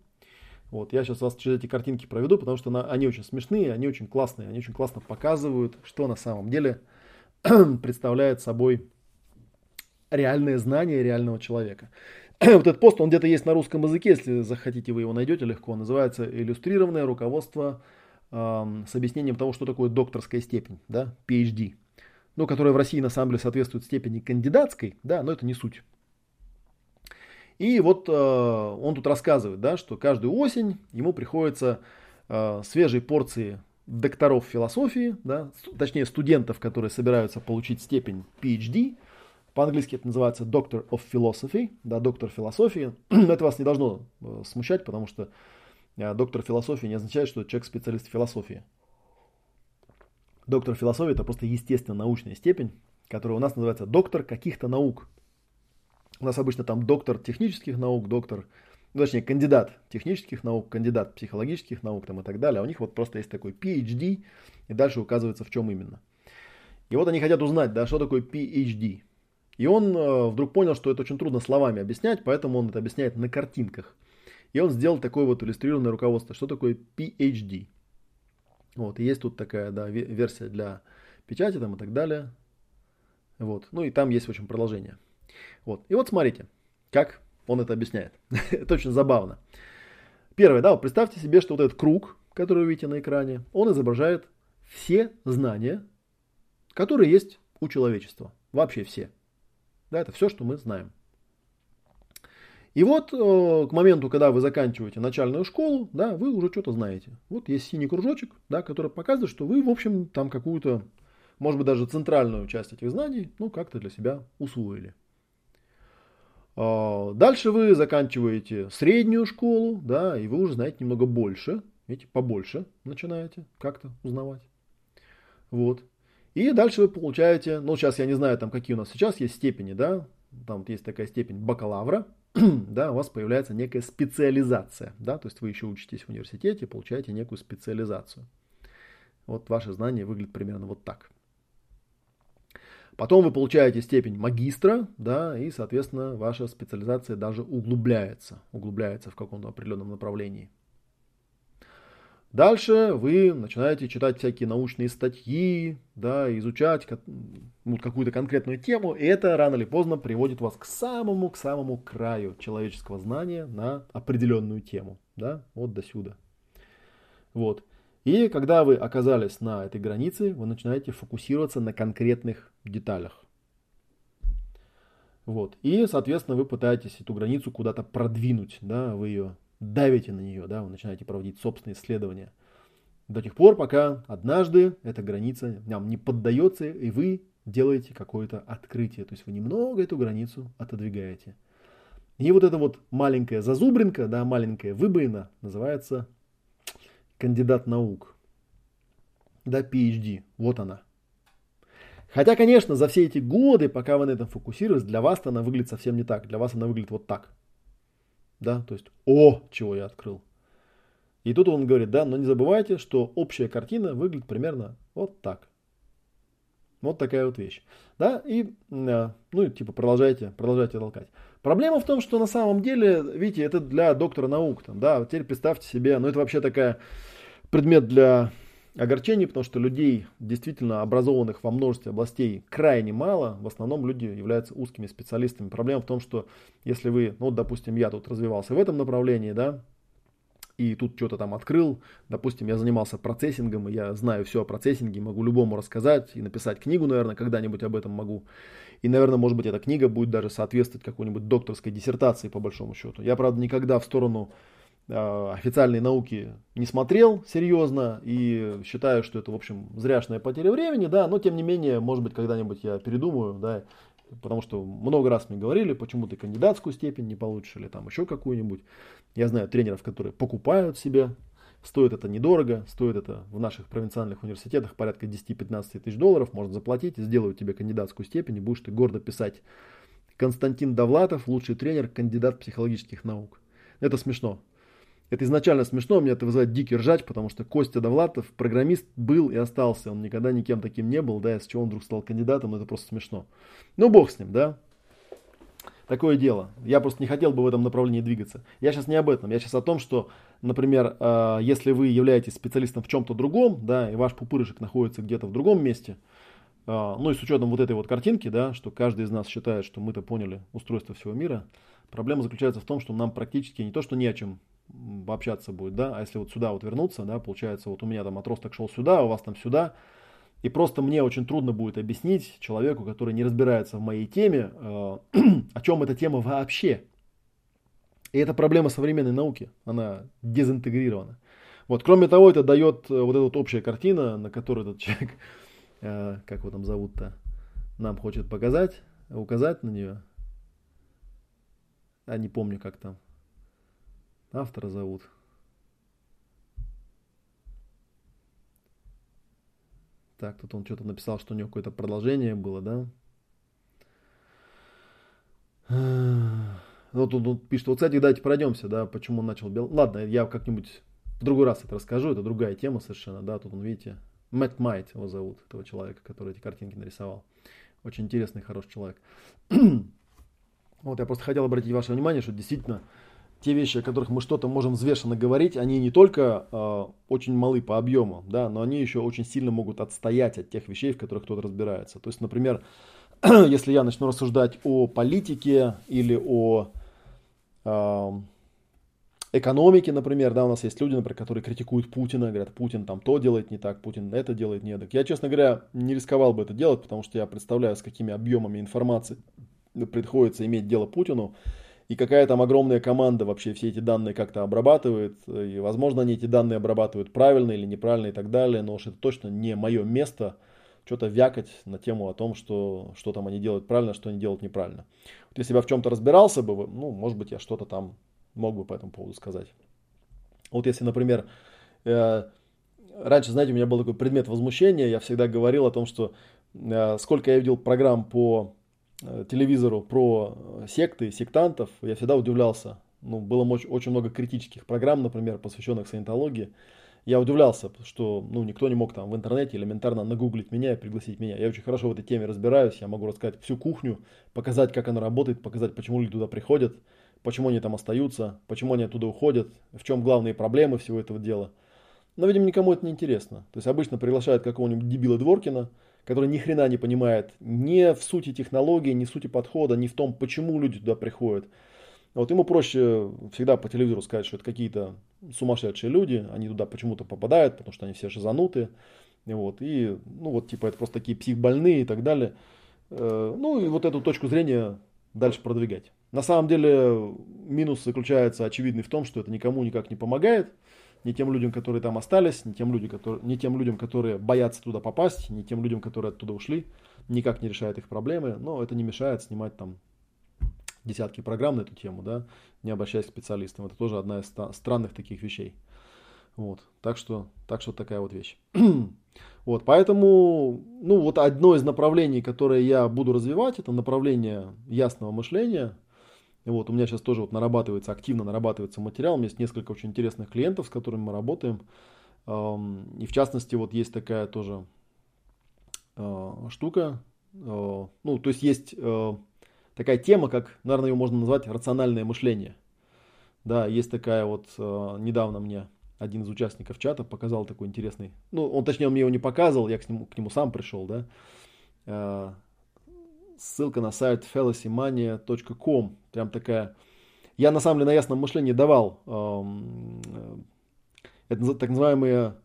Вот, я сейчас вас через эти картинки проведу, потому что на, они очень смешные, они очень классные, они очень классно показывают, что на самом деле представляет собой реальное знание реального человека. вот этот пост, он где-то есть на русском языке, если захотите, вы его найдете легко. Называется «Иллюстрированное руководство с объяснением того, что такое докторская степень, да, PhD, ну, которая в России на самом деле соответствует степени кандидатской, да, но это не суть. И вот э, он тут рассказывает, да, что каждую осень ему приходится э, свежие порции докторов философии, да, точнее студентов, которые собираются получить степень PhD, по-английски это называется Doctor of Philosophy, да, доктор философии. это вас не должно э, смущать, потому что а доктор философии не означает, что человек специалист в философии. Доктор философии это просто естественно научная степень, которая у нас называется доктор каких-то наук. У нас обычно там доктор технических наук, доктор, ну, точнее, кандидат технических наук, кандидат психологических наук там, и так далее. А у них вот просто есть такой PhD, и дальше указывается в чем именно. И вот они хотят узнать, да, что такое PhD. И он э, вдруг понял, что это очень трудно словами объяснять, поэтому он это объясняет на картинках. И он сделал такое вот иллюстрированное руководство. Что такое PhD? Вот, и есть тут такая, да, версия для печати там и так далее. Вот, ну и там есть, в общем, продолжение. Вот, и вот смотрите, как он это объясняет. это очень забавно. Первое, да, вот представьте себе, что вот этот круг, который вы видите на экране, он изображает все знания, которые есть у человечества. Вообще все. Да, это все, что мы знаем. И вот э, к моменту, когда вы заканчиваете начальную школу, да, вы уже что-то знаете. Вот есть синий кружочек, да, который показывает, что вы, в общем, там какую-то, может быть, даже центральную часть этих знаний, ну, как-то для себя усвоили. Э, дальше вы заканчиваете среднюю школу, да, и вы уже знаете немного больше, видите, побольше начинаете как-то узнавать. Вот. И дальше вы получаете, ну, сейчас я не знаю, там какие у нас сейчас есть степени, да, там есть такая степень бакалавра, да, у вас появляется некая специализация, да, то есть вы еще учитесь в университете, получаете некую специализацию. Вот ваши знания выглядят примерно вот так. Потом вы получаете степень магистра, да, и, соответственно, ваша специализация даже углубляется, углубляется в каком-то определенном направлении. Дальше вы начинаете читать всякие научные статьи, да, изучать ну, какую-то конкретную тему, и это рано или поздно приводит вас к самому, к самому краю человеческого знания на определенную тему, да, вот до сюда. Вот. И когда вы оказались на этой границе, вы начинаете фокусироваться на конкретных деталях. Вот. И, соответственно, вы пытаетесь эту границу куда-то продвинуть, да, вы ее давите на нее, да, вы начинаете проводить собственные исследования. До тех пор, пока однажды эта граница нам не поддается, и вы делаете какое-то открытие. То есть вы немного эту границу отодвигаете. И вот эта вот маленькая зазубринка, да, маленькая выбоина называется кандидат наук. Да, PhD. Вот она. Хотя, конечно, за все эти годы, пока вы на этом фокусировались, для вас она выглядит совсем не так. Для вас она выглядит вот так да, то есть, о, чего я открыл. И тут он говорит, да, но не забывайте, что общая картина выглядит примерно вот так. Вот такая вот вещь. Да, и, а, ну, типа, продолжайте, продолжайте толкать. Проблема в том, что на самом деле, видите, это для доктора наук. Там, да, теперь представьте себе, ну это вообще такая предмет для огорчений, потому что людей, действительно образованных во множестве областей, крайне мало. В основном люди являются узкими специалистами. Проблема в том, что если вы, ну, допустим, я тут развивался в этом направлении, да, и тут что-то там открыл, допустим, я занимался процессингом, и я знаю все о процессинге, могу любому рассказать и написать книгу, наверное, когда-нибудь об этом могу. И, наверное, может быть, эта книга будет даже соответствовать какой-нибудь докторской диссертации, по большому счету. Я, правда, никогда в сторону официальной науки не смотрел серьезно и считаю, что это, в общем, зряшная потеря времени, да, но, тем не менее, может быть, когда-нибудь я передумаю, да, потому что много раз мне говорили, почему ты кандидатскую степень не получишь или там еще какую-нибудь. Я знаю тренеров, которые покупают себе, стоит это недорого, стоит это в наших провинциальных университетах порядка 10-15 тысяч долларов, можно заплатить, сделают тебе кандидатскую степень и будешь ты гордо писать Константин Довлатов, лучший тренер, кандидат психологических наук. Это смешно. Это изначально смешно, меня это вызывает дикий ржач, потому что Костя Довлатов, программист, был и остался. Он никогда никем таким не был, да, с чего он вдруг стал кандидатом, это просто смешно. Ну, бог с ним, да. Такое дело. Я просто не хотел бы в этом направлении двигаться. Я сейчас не об этом. Я сейчас о том, что, например, э, если вы являетесь специалистом в чем-то другом, да, и ваш пупырышек находится где-то в другом месте, э, ну и с учетом вот этой вот картинки, да, что каждый из нас считает, что мы-то поняли устройство всего мира, проблема заключается в том, что нам практически не то, что не о чем общаться будет, да, а если вот сюда вот вернуться, да, получается, вот у меня там отросток шел сюда, у вас там сюда, и просто мне очень трудно будет объяснить человеку, который не разбирается в моей теме, э, о чем эта тема вообще. И это проблема современной науки, она дезинтегрирована. Вот, кроме того, это дает э, вот эта вот общая картина, на которую этот человек, э, как его там зовут-то, нам хочет показать, указать на нее. А не помню, как там. Автора зовут. Так, тут он что-то написал, что у него какое-то продолжение было, да? Вот он, пишет, вот, кстати, давайте пройдемся, да, почему он начал бел... Ладно, я как-нибудь в другой раз это расскажу, это другая тема совершенно, да, тут он, видите, Мэтт Майт его зовут, этого человека, который эти картинки нарисовал. Очень интересный, хороший человек. вот я просто хотел обратить ваше внимание, что действительно те вещи, о которых мы что-то можем взвешенно говорить, они не только э, очень малы по объему, да, но они еще очень сильно могут отстоять от тех вещей, в которых кто-то разбирается. То есть, например, если я начну рассуждать о политике или о э, экономике, например, да, у нас есть люди, например, которые критикуют Путина, говорят, Путин там то делает не так, Путин это делает не так. Я, честно говоря, не рисковал бы это делать, потому что я представляю, с какими объемами информации приходится иметь дело Путину и какая там огромная команда вообще все эти данные как-то обрабатывает, и, возможно, они эти данные обрабатывают правильно или неправильно и так далее, но уж это точно не мое место что-то вякать на тему о том, что, что там они делают правильно, что они делают неправильно. Вот если бы я в чем-то разбирался бы, ну, может быть, я что-то там мог бы по этому поводу сказать. Вот если, например, э, раньше, знаете, у меня был такой предмет возмущения, я всегда говорил о том, что э, сколько я видел программ по Э, телевизору про э, секты, сектантов, я всегда удивлялся. Ну, было очень много критических программ, например, посвященных саентологии. Я удивлялся, что ну, никто не мог там в интернете элементарно нагуглить меня и пригласить меня. Я очень хорошо в этой теме разбираюсь, я могу рассказать всю кухню, показать, как она работает, показать, почему люди туда приходят, почему они там остаются, почему они оттуда уходят, в чем главные проблемы всего этого дела. Но, видимо, никому это не интересно. То есть обычно приглашают какого-нибудь дебила Дворкина, который ни хрена не понимает ни в сути технологии, ни в сути подхода, ни в том, почему люди туда приходят. Вот ему проще всегда по телевизору сказать, что это какие-то сумасшедшие люди, они туда почему-то попадают, потому что они все шизануты. Вот, и, ну, вот, типа, это просто такие психбольные и так далее. Э, ну, и вот эту точку зрения дальше продвигать. На самом деле, минус заключается очевидный в том, что это никому никак не помогает не тем людям, которые там остались, не тем, людям, которые, не тем людям, которые боятся туда попасть, не тем людям, которые оттуда ушли, никак не решает их проблемы, но это не мешает снимать там десятки программ на эту тему, да, не обращаясь к специалистам. Это тоже одна из странных таких вещей. Вот, так что, так что такая вот вещь. вот, поэтому, ну, вот одно из направлений, которое я буду развивать, это направление ясного мышления, вот, у меня сейчас тоже вот нарабатывается, активно нарабатывается материал. У меня есть несколько очень интересных клиентов, с которыми мы работаем. И в частности, вот есть такая тоже а, штука. А, ну, то есть есть а, такая тема, как, наверное, ее можно назвать рациональное мышление. Да, есть такая вот, недавно мне один из участников чата показал такой интересный, ну, он, точнее, он мне его не показывал, я к нему, к нему сам пришел, да, ссылка на сайт fallacymania.com, прям такая, я на самом деле на ясном мышлении давал, эм, э, это так называемые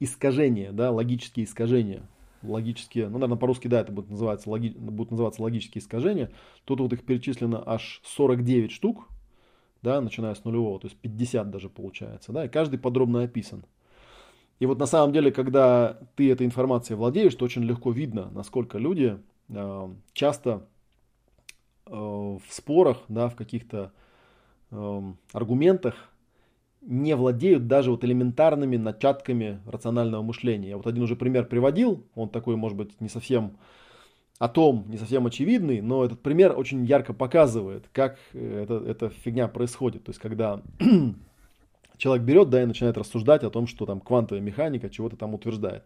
искажения, да, логические искажения, логические, ну, наверное, по-русски, да, это будет называться, логи, будет называться логические искажения. Тут вот их перечислено аж 49 штук, да, начиная с нулевого, то есть 50 даже получается, да, и каждый подробно описан. И вот на самом деле, когда ты этой информацией владеешь, то очень легко видно, насколько люди часто э, в спорах, да, в каких-то э, аргументах не владеют даже вот элементарными начатками рационального мышления. Я вот один уже пример приводил, он такой, может быть, не совсем о том, не совсем очевидный, но этот пример очень ярко показывает, как э, это, эта фигня происходит. То есть, когда человек берет, да, и начинает рассуждать о том, что там квантовая механика чего-то там утверждает.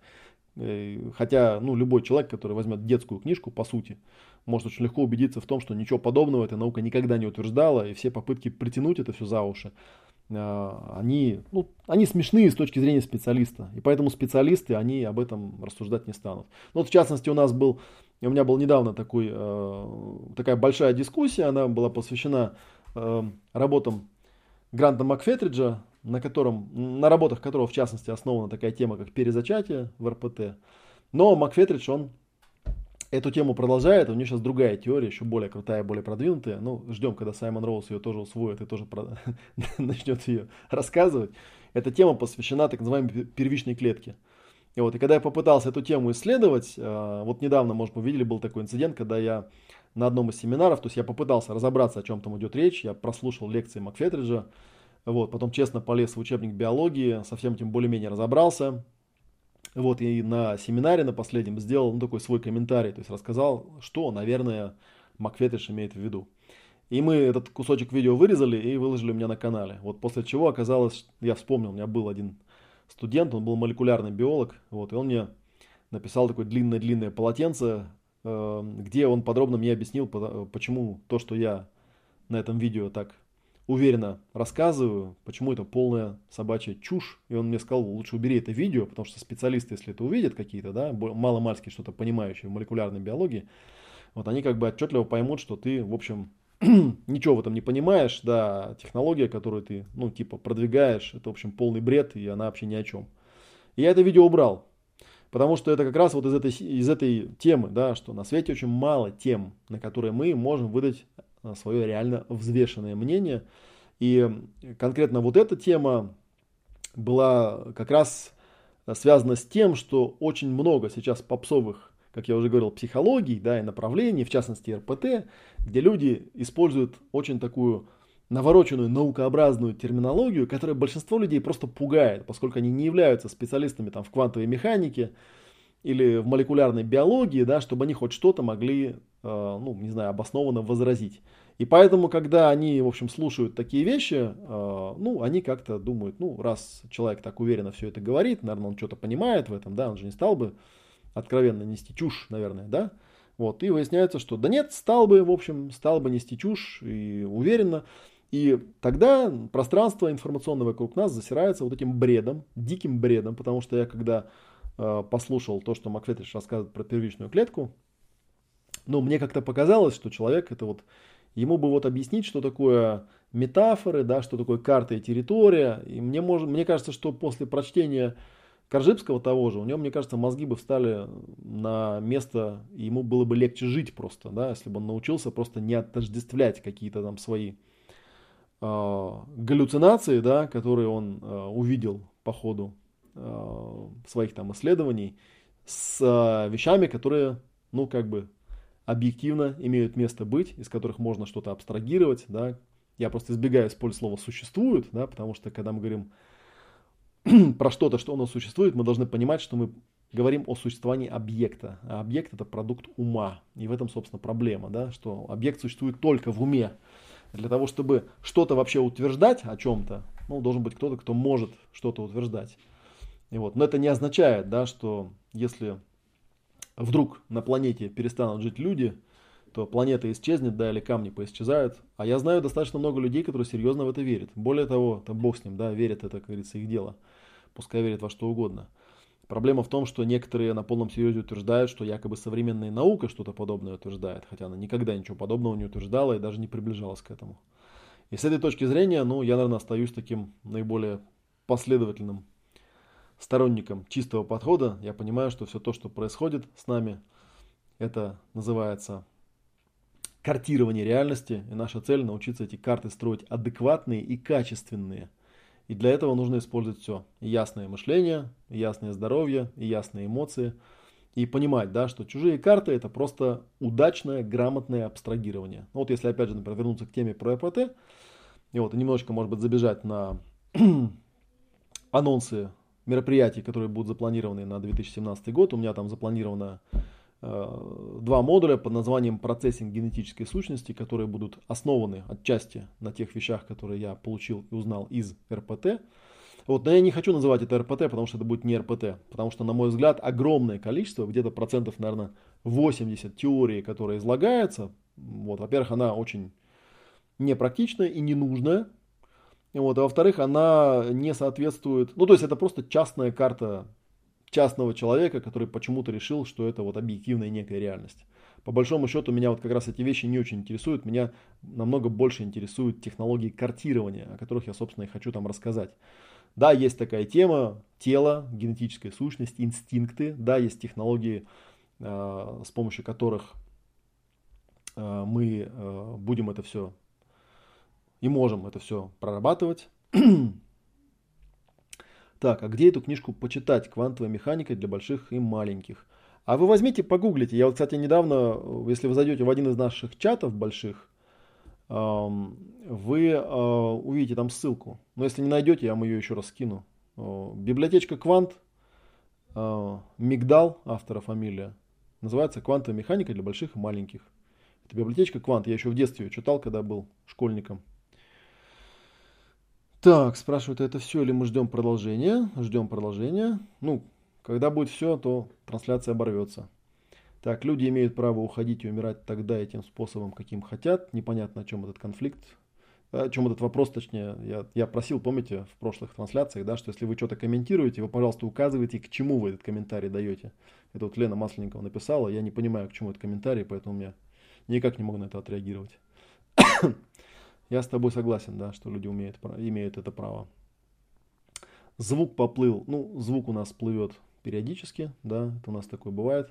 Э, хотя, ну, любой человек, который возьмет детскую книжку, по сути, может очень легко убедиться в том, что ничего подобного эта наука никогда не утверждала, и все попытки притянуть это все за уши, а, они, ну, они смешные с точки зрения специалиста. И поэтому специалисты, они об этом рассуждать не станут. Ну, вот в частности, у нас был, у меня был недавно такой, э, такая большая дискуссия, она была посвящена э, работам Гранта Макфетриджа, на, котором, на работах которого, в частности, основана такая тема, как перезачатие в РПТ. Но Макфетридж, он эту тему продолжает, у нее сейчас другая теория, еще более крутая, более продвинутая. Ну, ждем, когда Саймон Роуз ее тоже усвоит и тоже начнет ее рассказывать. Эта тема посвящена так называемой первичной клетке. И вот, и когда я попытался эту тему исследовать, э, вот недавно, может, вы видели, был такой инцидент, когда я на одном из семинаров, то есть я попытался разобраться, о чем там идет речь, я прослушал лекции Макфетриджа, вот, потом честно полез в учебник биологии, со всем этим более-менее разобрался, вот, и на семинаре на последнем сделал ну, такой свой комментарий, то есть рассказал, что, наверное, Макфетриш имеет в виду. И мы этот кусочек видео вырезали и выложили у меня на канале. Вот после чего оказалось, я вспомнил, у меня был один студент, он был молекулярный биолог, вот, и он мне написал такое длинное-длинное полотенце, э, где он подробно мне объяснил, почему то, что я на этом видео так уверенно рассказываю, почему это полная собачья чушь. И он мне сказал, лучше убери это видео, потому что специалисты, если это увидят какие-то, да, маломальски что-то понимающие в молекулярной биологии, вот они как бы отчетливо поймут, что ты, в общем, ничего в этом не понимаешь, да, технология, которую ты, ну, типа, продвигаешь, это, в общем, полный бред, и она вообще ни о чем. И я это видео убрал, потому что это как раз вот из этой, из этой темы, да, что на свете очень мало тем, на которые мы можем выдать свое реально взвешенное мнение. И конкретно вот эта тема была как раз связана с тем, что очень много сейчас попсовых, как я уже говорил, психологий да, и направлений, в частности РПТ, где люди используют очень такую навороченную наукообразную терминологию, которая большинство людей просто пугает, поскольку они не являются специалистами там, в квантовой механике или в молекулярной биологии, да, чтобы они хоть что-то могли ну, не знаю, обоснованно возразить. И поэтому, когда они, в общем, слушают такие вещи, э, ну, они как-то думают, ну, раз человек так уверенно все это говорит, наверное, он что-то понимает в этом, да, он же не стал бы откровенно нести чушь, наверное, да, вот, и выясняется, что да нет, стал бы, в общем, стал бы нести чушь и уверенно, и тогда пространство информационное вокруг нас засирается вот этим бредом, диким бредом, потому что я когда э, послушал то, что Макфетриш рассказывает про первичную клетку, но мне как-то показалось, что человек это вот, ему бы вот объяснить, что такое метафоры, да, что такое карта и территория. И мне, может, мне кажется, что после прочтения Коржибского того же, у него, мне кажется, мозги бы встали на место, и ему было бы легче жить просто, да, если бы он научился просто не отождествлять какие-то там свои э, галлюцинации, да, которые он э, увидел по ходу э, своих там исследований, с э, вещами, которые, ну, как бы объективно имеют место быть, из которых можно что-то абстрагировать, да. Я просто избегаю использовать слово «существуют», да, потому что когда мы говорим про что-то, что у нас существует, мы должны понимать, что мы говорим о существовании объекта. А объект это продукт ума. И в этом, собственно, проблема, да, что объект существует только в уме. Для того, чтобы что-то вообще утверждать о чем-то, ну, должен быть кто-то, кто может что-то утверждать. И вот. Но это не означает, да, что если вдруг на планете перестанут жить люди, то планета исчезнет, да, или камни поисчезают. А я знаю достаточно много людей, которые серьезно в это верят. Более того, там бог с ним, да, верят, это, как говорится, их дело. Пускай верят во что угодно. Проблема в том, что некоторые на полном серьезе утверждают, что якобы современная наука что-то подобное утверждает, хотя она никогда ничего подобного не утверждала и даже не приближалась к этому. И с этой точки зрения, ну, я, наверное, остаюсь таким наиболее последовательным сторонником чистого подхода. Я понимаю, что все то, что происходит с нами, это называется картирование реальности. И наша цель научиться эти карты строить адекватные и качественные. И для этого нужно использовать все. И ясное мышление, и ясное здоровье, и ясные эмоции. И понимать, да, что чужие карты это просто удачное, грамотное абстрагирование. Ну, вот если опять же, например, вернуться к теме про РПТ, и вот немножечко, может быть, забежать на анонсы мероприятий, которые будут запланированы на 2017 год. У меня там запланировано э, два модуля под названием «Процессинг генетической сущности», которые будут основаны отчасти на тех вещах, которые я получил и узнал из РПТ. Вот, но я не хочу называть это РПТ, потому что это будет не РПТ. Потому что, на мой взгляд, огромное количество, где-то процентов, наверное, 80 теории, которая излагается, вот, во-первых, она очень непрактичная и ненужная. Вот, а во-вторых, она не соответствует, ну то есть это просто частная карта частного человека, который почему-то решил, что это вот объективная некая реальность. По большому счету меня вот как раз эти вещи не очень интересуют, меня намного больше интересуют технологии картирования, о которых я, собственно, и хочу там рассказать. Да, есть такая тема, тело, генетическая сущность, инстинкты, да, есть технологии, э, с помощью которых э, мы э, будем это все и можем это все прорабатывать. так, а где эту книжку почитать? Квантовая механика для больших и маленьких. А вы возьмите, погуглите. Я вот, кстати, недавно, если вы зайдете в один из наших чатов больших, вы а, увидите там ссылку. Но если не найдете, я вам ее еще раз скину. Библиотечка Квант, Мигдал, автора фамилия, называется «Квантовая механика для больших и маленьких». Это библиотечка Квант. Я еще в детстве ее читал, когда был школьником. Так, спрашивают, это все или мы ждем продолжения? Ждем продолжения. Ну, когда будет все, то трансляция оборвется. Так, люди имеют право уходить и умирать тогда и тем способом, каким хотят. Непонятно, о чем этот конфликт. О чем этот вопрос, точнее, я, я просил, помните, в прошлых трансляциях, да, что если вы что-то комментируете, вы, пожалуйста, указывайте, к чему вы этот комментарий даете. Это вот Лена Масленникова написала, я не понимаю, к чему этот комментарий, поэтому я никак не могу на это отреагировать. Я с тобой согласен, да, что люди умеют, имеют это право. Звук поплыл. Ну, звук у нас плывет периодически, да, это у нас такое бывает.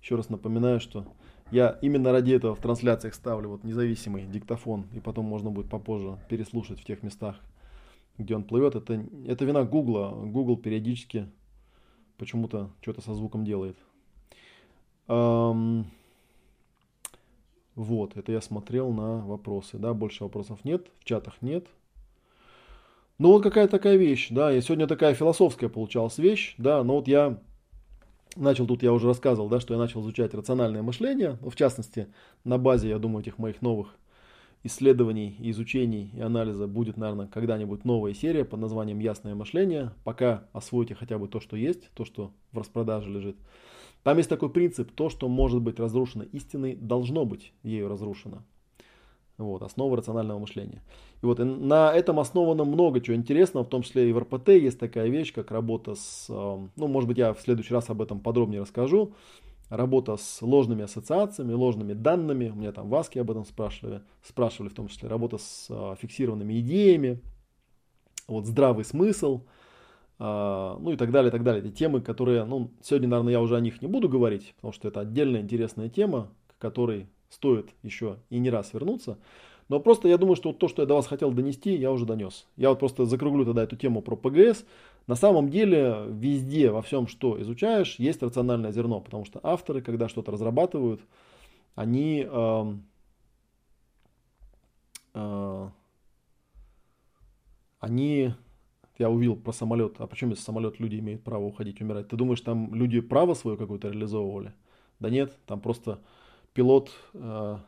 Еще раз напоминаю, что я именно ради этого в трансляциях ставлю вот независимый диктофон, и потом можно будет попозже переслушать в тех местах, где он плывет. Это, это вина Гугла. Google периодически почему-то что-то со звуком делает. Эм, вот, это я смотрел на вопросы, да, больше вопросов нет, в чатах нет. Ну вот какая такая вещь, да, и сегодня такая философская получалась вещь, да, но вот я начал, тут я уже рассказывал, да, что я начал изучать рациональное мышление, в частности, на базе, я думаю, этих моих новых исследований, изучений и анализа будет, наверное, когда-нибудь новая серия под названием «Ясное мышление». Пока освойте хотя бы то, что есть, то, что в распродаже лежит. Там есть такой принцип, то, что может быть разрушено истиной, должно быть ею разрушено. Вот, основа рационального мышления. И вот на этом основано много чего интересного, в том числе и в РПТ есть такая вещь, как работа с, эм, ну, может быть, я в следующий раз об этом подробнее расскажу, работа с ложными ассоциациями, ложными данными, у меня там в об этом спрашивали, спрашивали в том числе, работа с э, фиксированными идеями, вот здравый смысл – ну и так далее, и так далее. Эти темы, которые, ну, сегодня, наверное, я уже о них не буду говорить, потому что это отдельная интересная тема, к которой стоит еще и не раз вернуться. Но просто я думаю, что то, что я до вас хотел донести, я уже донес. Я вот просто закруглю тогда эту тему про ПГС. На самом деле везде, во всем, что изучаешь, есть рациональное зерно, потому что авторы, когда что-то разрабатывают, они э, э, они я увидел про самолет. А почему из самолет люди имеют право уходить, умирать? Ты думаешь, там люди право свое какое-то реализовывали? Да нет, там просто пилот... Э,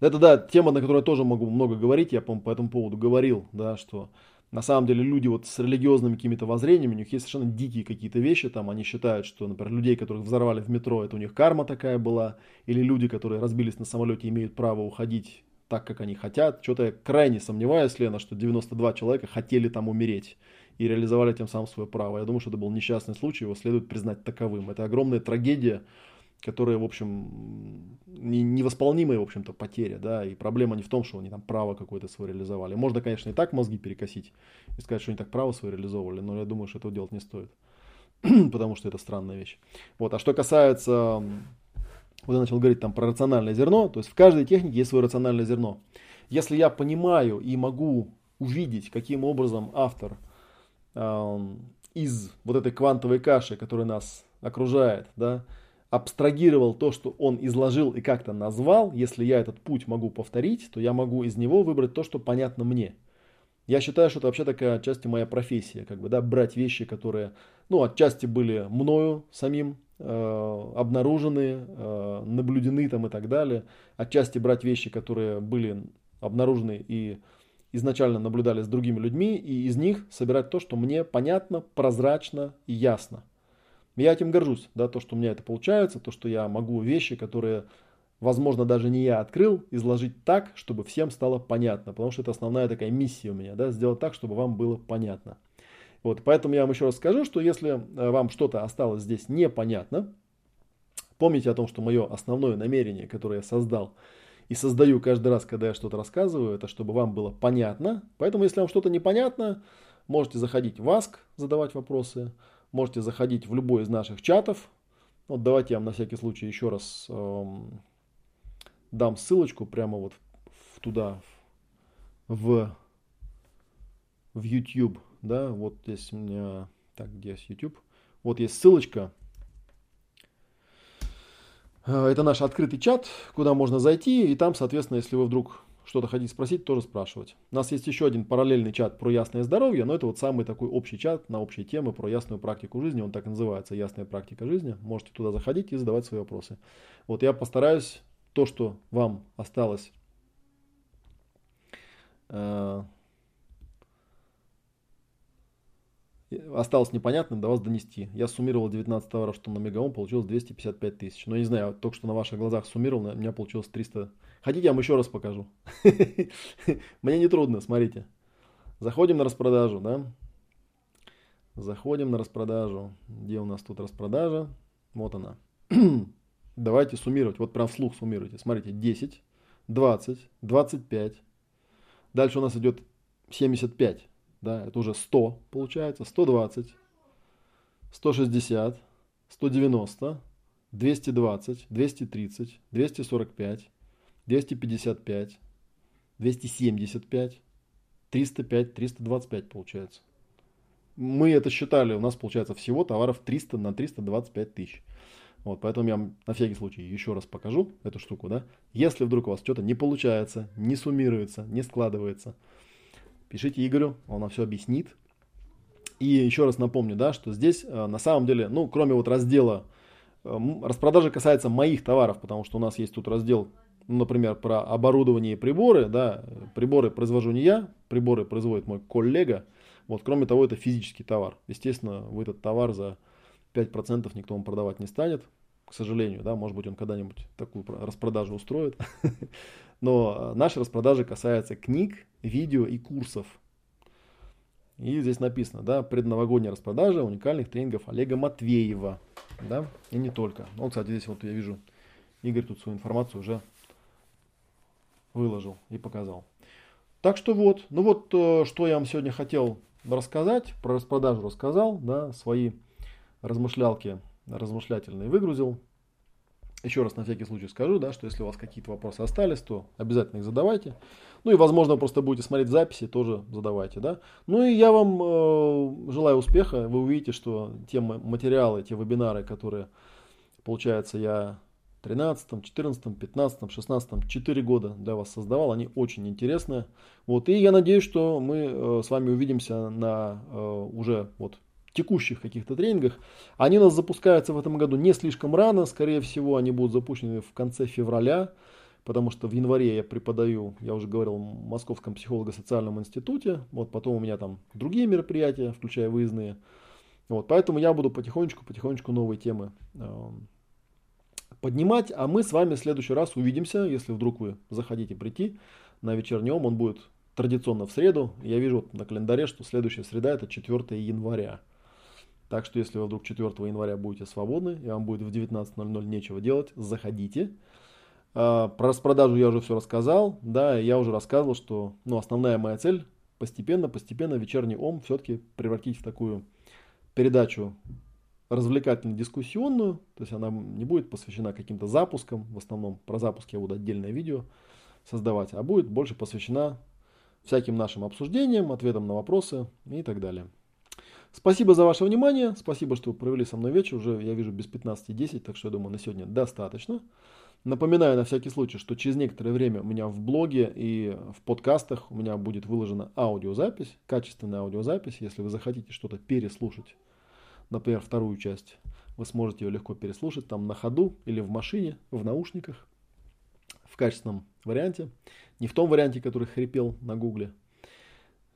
это, да, тема, на которую я тоже могу много говорить. Я, по, по этому поводу говорил, да, что на самом деле люди вот с религиозными какими-то воззрениями, у них есть совершенно дикие какие-то вещи, там они считают, что, например, людей, которых взорвали в метро, это у них карма такая была, или люди, которые разбились на самолете, имеют право уходить так, как они хотят. Что-то я крайне сомневаюсь, Лена, что 92 человека хотели там умереть и реализовали тем самым свое право. Я думаю, что это был несчастный случай, его следует признать таковым. Это огромная трагедия, которая, в общем, невосполнимая, в общем-то, потеря, да, и проблема не в том, что они там право какое-то свое реализовали. Можно, конечно, и так мозги перекосить и сказать, что они так право свое реализовывали, но я думаю, что этого делать не стоит, потому что это странная вещь. Вот, а что касается, вот я начал говорить там про рациональное зерно, то есть в каждой технике есть свое рациональное зерно. Если я понимаю и могу увидеть, каким образом автор из вот этой квантовой каши, которая нас окружает, да, абстрагировал то, что он изложил и как-то назвал, если я этот путь могу повторить, то я могу из него выбрать то, что понятно мне. Я считаю, что это вообще такая отчасти моя профессия, как бы, да, брать вещи, которые, ну, отчасти были мною самим э, обнаружены, э, наблюдены там и так далее, отчасти брать вещи, которые были обнаружены и изначально наблюдали с другими людьми, и из них собирать то, что мне понятно, прозрачно и ясно. Я этим горжусь, да, то, что у меня это получается, то, что я могу вещи, которые, возможно, даже не я открыл, изложить так, чтобы всем стало понятно, потому что это основная такая миссия у меня, да, сделать так, чтобы вам было понятно. Вот, поэтому я вам еще раз скажу, что если э, вам что-то осталось здесь непонятно, помните о том, что мое основное намерение, которое я создал и создаю каждый раз, когда я что-то рассказываю, это чтобы вам было понятно. Поэтому, если вам что-то непонятно, можете заходить в Ask, задавать вопросы, Можете заходить в любой из наших чатов. Вот давайте я вам на всякий случай еще раз эм, дам ссылочку прямо вот в, туда, в, в YouTube. Да, вот здесь у меня, так, где есть YouTube? Вот есть ссылочка. Э, это наш открытый чат, куда можно зайти, и там, соответственно, если вы вдруг что-то хотите спросить, тоже спрашивать. У нас есть еще один параллельный чат про ясное здоровье, но это вот самый такой общий чат на общие темы про ясную практику жизни. Он так и называется, ясная практика жизни. Можете туда заходить и задавать свои вопросы. Вот я постараюсь то, что вам осталось э, осталось непонятным, до вас донести. Я суммировал 19 товаров, что на Мегаон получилось 255 тысяч. Но не знаю, только что на ваших глазах суммировал, у меня получилось 300. Хотите, я вам еще раз покажу? Мне не трудно, смотрите. Заходим на распродажу, да? Заходим на распродажу. Где у нас тут распродажа? Вот она. Давайте суммировать. Вот прям вслух суммируйте. Смотрите, 10, 20, 25. Дальше у нас идет 75 да, это уже 100 получается, 120, 160, 190, 220, 230, 245, 255, 275, 305, 325 получается. Мы это считали, у нас получается всего товаров 300 на 325 тысяч. Вот, поэтому я на всякий случай еще раз покажу эту штуку, да. Если вдруг у вас что-то не получается, не суммируется, не складывается, пишите Игорю, он вам все объяснит. И еще раз напомню, да, что здесь э, на самом деле, ну, кроме вот раздела, э, распродажа касается моих товаров, потому что у нас есть тут раздел, ну, например, про оборудование и приборы, да, приборы произвожу не я, приборы производит мой коллега, вот, кроме того, это физический товар. Естественно, вы этот товар за 5% никто вам продавать не станет, к сожалению, да, может быть, он когда-нибудь такую распродажу устроит. Но э, наша распродажа касается книг, видео и курсов. И здесь написано, да, предновогодняя распродажа уникальных тренингов Олега Матвеева, да, и не только. Ну, кстати, здесь вот я вижу, Игорь тут свою информацию уже выложил и показал. Так что вот, ну вот, э, что я вам сегодня хотел рассказать, про распродажу рассказал, да, свои размышлялки размышлятельные выгрузил. Еще раз на всякий случай скажу, да, что если у вас какие-то вопросы остались, то обязательно их задавайте. Ну и, возможно, просто будете смотреть записи, тоже задавайте, да. Ну и я вам э, желаю успеха. Вы увидите, что те материалы, те вебинары, которые, получается, я 13, 14, 15, 16, 4 года для вас создавал, они очень интересные. Вот, и я надеюсь, что мы э, с вами увидимся на э, уже вот текущих каких-то тренингах. Они у нас запускаются в этом году не слишком рано, скорее всего, они будут запущены в конце февраля. потому что в январе я преподаю, я уже говорил, в Московском психолого-социальном институте, вот потом у меня там другие мероприятия, включая выездные, вот, поэтому я буду потихонечку-потихонечку новые темы э, поднимать, а мы с вами в следующий раз увидимся, если вдруг вы захотите прийти на вечернем, он будет традиционно в среду, я вижу на календаре, что следующая среда это 4 января, так что если вы вдруг 4 января будете свободны, и вам будет в 19.00 нечего делать, заходите, а, про распродажу я уже все рассказал, да, я уже рассказывал, что ну, основная моя цель постепенно, постепенно вечерний ом все-таки превратить в такую передачу развлекательно-дискуссионную, то есть она не будет посвящена каким-то запускам, в основном про запуски я буду отдельное видео создавать, а будет больше посвящена всяким нашим обсуждениям, ответам на вопросы и так далее. Спасибо за ваше внимание, спасибо, что провели со мной вечер, уже я вижу без 15.10, так что я думаю на сегодня достаточно. Напоминаю на всякий случай, что через некоторое время у меня в блоге и в подкастах у меня будет выложена аудиозапись, качественная аудиозапись. Если вы захотите что-то переслушать, например, вторую часть, вы сможете ее легко переслушать там на ходу или в машине, в наушниках, в качественном варианте. Не в том варианте, который хрипел на гугле.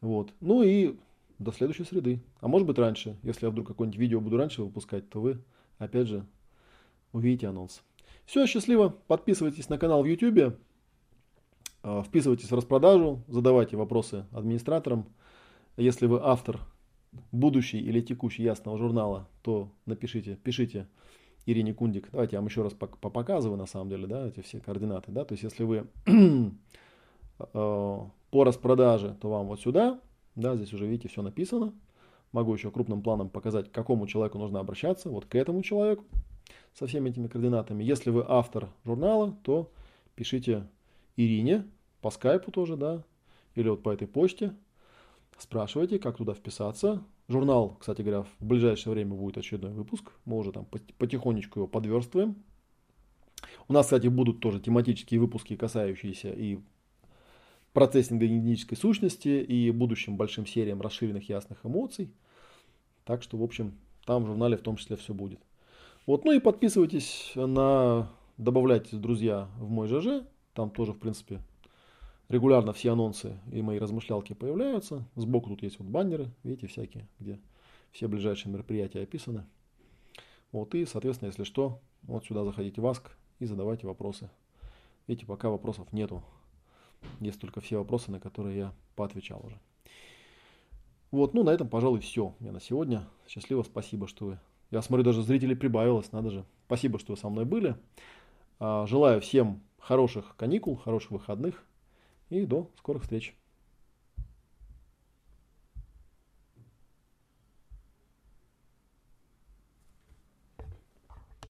Вот. Ну и до следующей среды. А может быть раньше. Если я вдруг какое-нибудь видео буду раньше выпускать, то вы опять же увидите анонс. Все, счастливо. Подписывайтесь на канал в YouTube. А, вписывайтесь в распродажу. Задавайте вопросы администраторам. Если вы автор будущий или текущий ясного журнала, то напишите, пишите Ирине Кундик. Давайте я вам еще раз показываю на самом деле, да, эти все координаты, да. То есть, если вы а, по распродаже, то вам вот сюда, да, здесь уже видите, все написано. Могу еще крупным планом показать, к какому человеку нужно обращаться, вот к этому человеку со всеми этими координатами. Если вы автор журнала, то пишите Ирине по скайпу тоже, да, или вот по этой почте. Спрашивайте, как туда вписаться. Журнал, кстати говоря, в ближайшее время будет очередной выпуск. Мы уже там потихонечку его подверстываем. У нас, кстати, будут тоже тематические выпуски, касающиеся и процессинга генетической сущности, и будущим большим сериям расширенных ясных эмоций. Так что, в общем, там в журнале в том числе все будет. Вот, ну и подписывайтесь на, добавляйтесь, друзья, в мой ЖЖ. Там тоже, в принципе, регулярно все анонсы и мои размышлялки появляются. Сбоку тут есть вот баннеры, видите, всякие, где все ближайшие мероприятия описаны. Вот, и, соответственно, если что, вот сюда заходите в Аск и задавайте вопросы. Видите, пока вопросов нету. Есть только все вопросы, на которые я поотвечал уже. Вот, ну на этом, пожалуй, все. Я на сегодня. Счастливо, спасибо, что вы я смотрю, даже зрителей прибавилось, надо же. Спасибо, что вы со мной были. А, желаю всем хороших каникул, хороших выходных и до скорых встреч.